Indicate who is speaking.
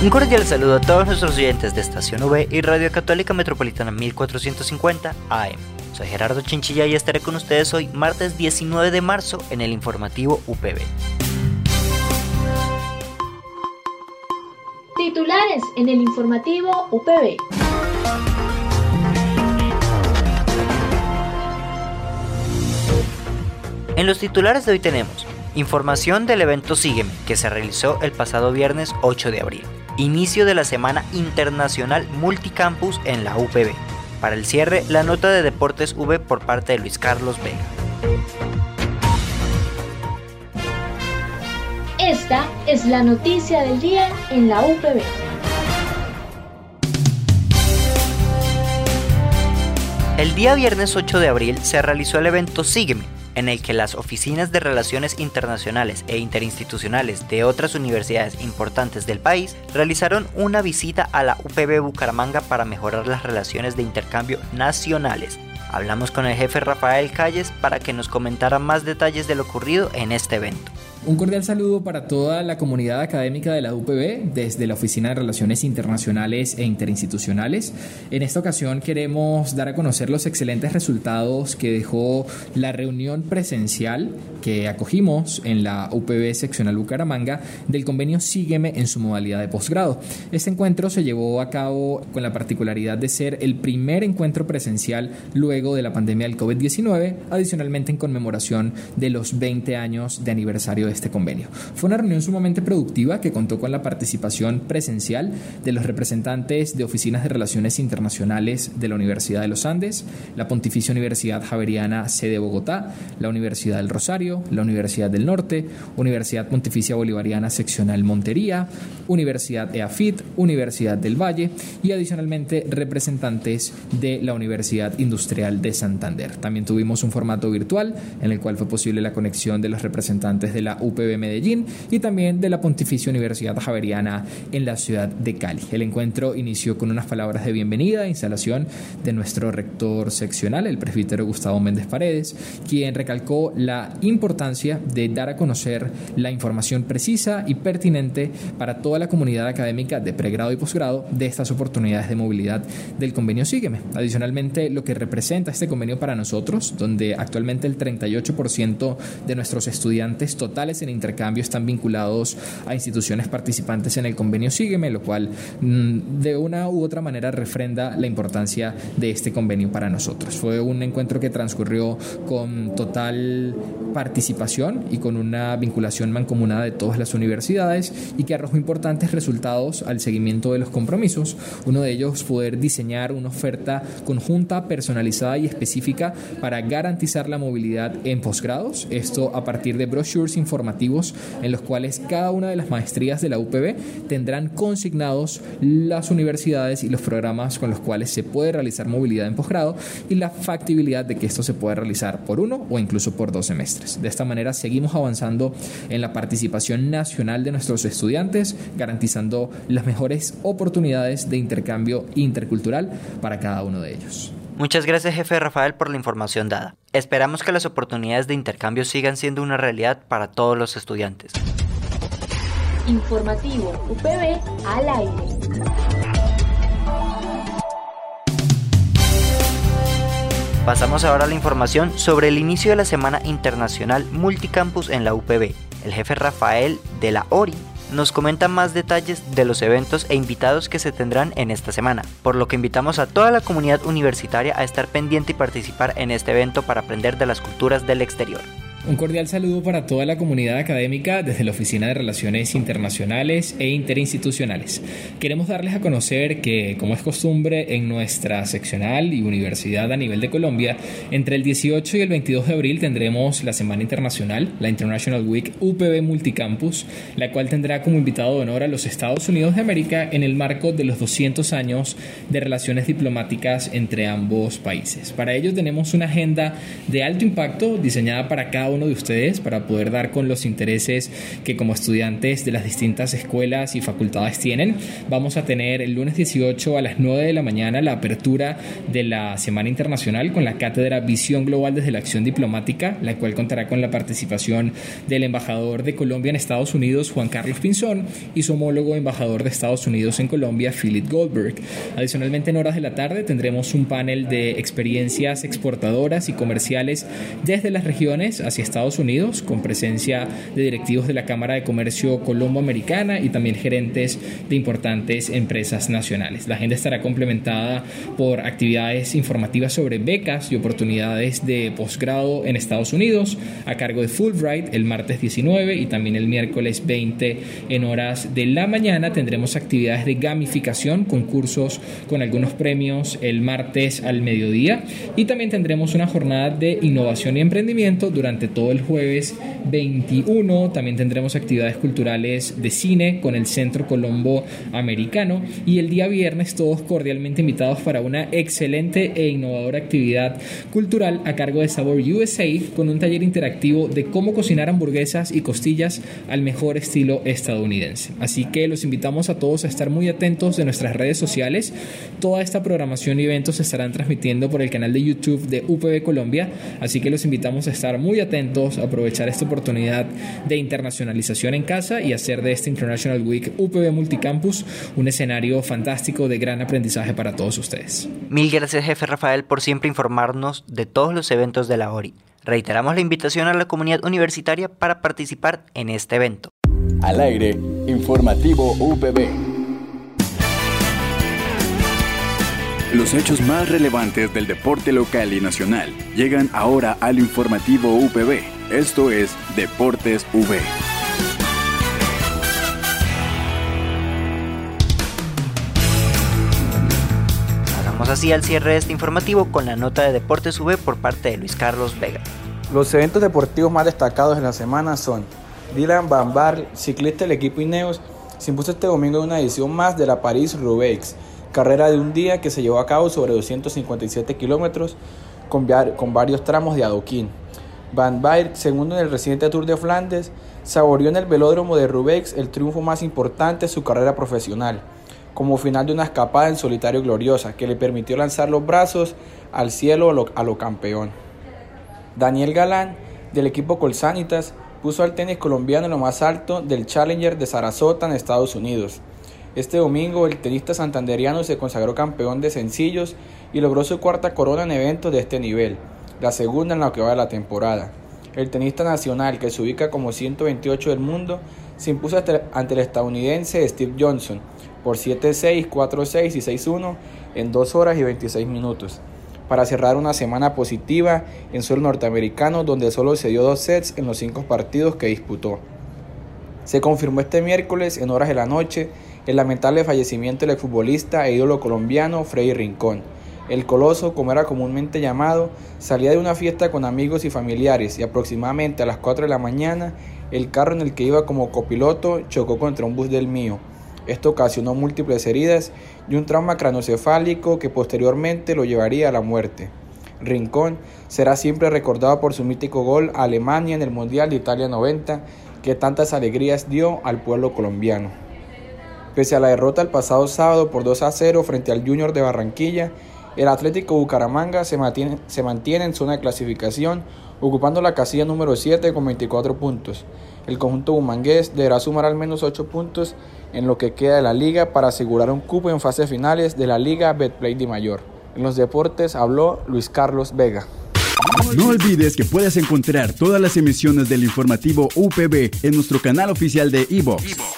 Speaker 1: Un cordial saludo a todos nuestros oyentes de Estación V y Radio Católica Metropolitana 1450 AM. Soy Gerardo Chinchilla y estaré con ustedes hoy, martes 19 de marzo, en el informativo UPB.
Speaker 2: Titulares en el informativo UPB.
Speaker 1: En los titulares de hoy tenemos información del evento Sígueme, que se realizó el pasado viernes 8 de abril inicio de la Semana Internacional Multicampus en la UPB. Para el cierre, la nota de Deportes V por parte de Luis Carlos Vega.
Speaker 2: Esta es la noticia del día en la UPB.
Speaker 1: El día viernes 8 de abril se realizó el evento Sígueme, en el que las oficinas de relaciones internacionales e interinstitucionales de otras universidades importantes del país realizaron una visita a la UPB Bucaramanga para mejorar las relaciones de intercambio nacionales. Hablamos con el jefe Rafael Calles para que nos comentara más detalles de lo ocurrido en este evento.
Speaker 3: Un cordial saludo para toda la comunidad académica de la UPB desde la Oficina de Relaciones Internacionales e Interinstitucionales. En esta ocasión queremos dar a conocer los excelentes resultados que dejó la reunión presencial que acogimos en la UPB seccional Bucaramanga del convenio Sígueme en su modalidad de posgrado. Este encuentro se llevó a cabo con la particularidad de ser el primer encuentro presencial luego de la pandemia del COVID-19, adicionalmente en conmemoración de los 20 años de aniversario este convenio. Fue una reunión sumamente productiva que contó con la participación presencial de los representantes de oficinas de relaciones internacionales de la Universidad de los Andes, la Pontificia Universidad Javeriana sede Bogotá, la Universidad del Rosario, la Universidad del Norte, Universidad Pontificia Bolivariana seccional Montería, Universidad EAFIT, Universidad del Valle y adicionalmente representantes de la Universidad Industrial de Santander. También tuvimos un formato virtual en el cual fue posible la conexión de los representantes de la UPB Medellín y también de la Pontificia Universidad Javeriana en la ciudad de Cali. El encuentro inició con unas palabras de bienvenida e instalación de nuestro rector seccional, el presbítero Gustavo Méndez Paredes, quien recalcó la importancia de dar a conocer la información precisa y pertinente para toda la comunidad académica de pregrado y posgrado de estas oportunidades de movilidad del convenio Sígueme. Adicionalmente, lo que representa este convenio para nosotros, donde actualmente el 38% de nuestros estudiantes en intercambio están vinculados a instituciones participantes en el convenio Sígueme, lo cual mm, de una u otra manera refrenda la importancia de este convenio para nosotros. Fue un encuentro que transcurrió con total participación y con una vinculación mancomunada de todas las universidades y que arrojó importantes resultados al seguimiento de los compromisos. Uno de ellos poder diseñar una oferta conjunta, personalizada y específica para garantizar la movilidad en posgrados. Esto a partir de brochures informativos en los cuales cada una de las maestrías de la UPB tendrán consignados las universidades y los programas con los cuales se puede realizar movilidad en posgrado y la factibilidad de que esto se pueda realizar por uno o incluso por dos semestres. De esta manera seguimos avanzando en la participación nacional de nuestros estudiantes, garantizando las mejores oportunidades de intercambio intercultural para cada uno de ellos.
Speaker 1: Muchas gracias jefe Rafael por la información dada. Esperamos que las oportunidades de intercambio sigan siendo una realidad para todos los estudiantes.
Speaker 2: Informativo UPB al aire.
Speaker 1: Pasamos ahora a la información sobre el inicio de la Semana Internacional Multicampus en la UPB. El jefe Rafael de la ORI nos comenta más detalles de los eventos e invitados que se tendrán en esta semana, por lo que invitamos a toda la comunidad universitaria a estar pendiente y participar en este evento para aprender de las culturas del exterior.
Speaker 3: Un cordial saludo para toda la comunidad académica desde la Oficina de Relaciones Internacionales e Interinstitucionales. Queremos darles a conocer que, como es costumbre en nuestra seccional y universidad a nivel de Colombia, entre el 18 y el 22 de abril tendremos la Semana Internacional, la International Week UPB Multicampus, la cual tendrá como invitado de honor a los Estados Unidos de América en el marco de los 200 años de relaciones diplomáticas entre ambos países. Para ello tenemos una agenda de alto impacto diseñada para cada uno de ustedes para poder dar con los intereses que como estudiantes de las distintas escuelas y facultades tienen. Vamos a tener el lunes 18 a las 9 de la mañana la apertura de la Semana Internacional con la cátedra Visión Global desde la Acción Diplomática, la cual contará con la participación del embajador de Colombia en Estados Unidos, Juan Carlos Pinzón, y su homólogo embajador de Estados Unidos en Colombia, Philip Goldberg. Adicionalmente, en horas de la tarde tendremos un panel de experiencias exportadoras y comerciales desde las regiones hacia Estados Unidos, con presencia de directivos de la Cámara de Comercio Colombo-Americana y también gerentes de importantes empresas nacionales. La agenda estará complementada por actividades informativas sobre becas y oportunidades de posgrado en Estados Unidos a cargo de Fulbright el martes 19 y también el miércoles 20 en horas de la mañana tendremos actividades de gamificación, concursos con algunos premios el martes al mediodía y también tendremos una jornada de innovación y emprendimiento durante todo el jueves 21. También tendremos actividades culturales de cine con el Centro Colombo Americano. Y el día viernes todos cordialmente invitados para una excelente e innovadora actividad cultural a cargo de Sabor USA con un taller interactivo de cómo cocinar hamburguesas y costillas al mejor estilo estadounidense. Así que los invitamos a todos a estar muy atentos de nuestras redes sociales. Toda esta programación y eventos se estarán transmitiendo por el canal de YouTube de UPB Colombia. Así que los invitamos a estar muy atentos aprovechar esta oportunidad de internacionalización en casa y hacer de este International Week UPB Multicampus un escenario fantástico de gran aprendizaje para todos ustedes.
Speaker 1: Mil gracias, jefe Rafael, por siempre informarnos de todos los eventos de la ORI. Reiteramos la invitación a la comunidad universitaria para participar en este evento.
Speaker 4: Al aire, informativo UPB. Los hechos más relevantes del deporte local y nacional llegan ahora al informativo UPB. Esto es Deportes V.
Speaker 1: Hagamos así al cierre de este informativo con la nota de Deportes V por parte de Luis Carlos Vega.
Speaker 5: Los eventos deportivos más destacados en la semana son Dylan Van Bar, ciclista del equipo Ineos, se impuso este domingo en una edición más de la París-Roubaix carrera de un día que se llevó a cabo sobre 257 kilómetros con, varios tramos de adoquín. Van Baer, segundo en el reciente Tour de Flandes, saboreó en el velódromo de Rubex el triunfo más importante de su carrera profesional, como final de una escapada en solitario gloriosa que le permitió lanzar los brazos al cielo a lo, a lo campeón. Daniel Galán, del equipo Colsanitas, puso al tenis colombiano en lo más alto del Challenger de Sarasota en Estados Unidos este domingo el tenista santanderiano se consagró campeón de sencillos y logró su cuarta corona en eventos de este nivel, la segunda en la que va de la temporada. El tenista nacional, que se ubica como 128 del mundo, se impuso ante el estadounidense Steve Johnson por 7-6, 4-6 y 6-1 en 2 horas y 26 minutos, para cerrar una semana positiva en suelo norteamericano donde solo se dio dos sets en los cinco partidos que disputó. Se confirmó este miércoles en horas de la noche el lamentable fallecimiento del exfutbolista e ídolo colombiano Freddy Rincón. El coloso, como era comúnmente llamado, salía de una fiesta con amigos y familiares y aproximadamente a las 4 de la mañana el carro en el que iba como copiloto chocó contra un bus del mío. Esto ocasionó múltiples heridas y un trauma cranocefálico que posteriormente lo llevaría a la muerte. Rincón será siempre recordado por su mítico gol a Alemania en el Mundial de Italia 90 que tantas alegrías dio al pueblo colombiano. Pese a la derrota el pasado sábado por 2 a 0 frente al Junior de Barranquilla, el Atlético Bucaramanga se mantiene, en zona de clasificación, ocupando la casilla número 7 con 24 puntos. El conjunto bumangués deberá sumar al menos 8 puntos en lo que queda de la liga para asegurar un cupo en fases finales de la Liga Betplay de Mayor. En los deportes habló Luis Carlos Vega.
Speaker 4: No olvides que puedes encontrar todas las emisiones del informativo UPB en nuestro canal oficial de Evox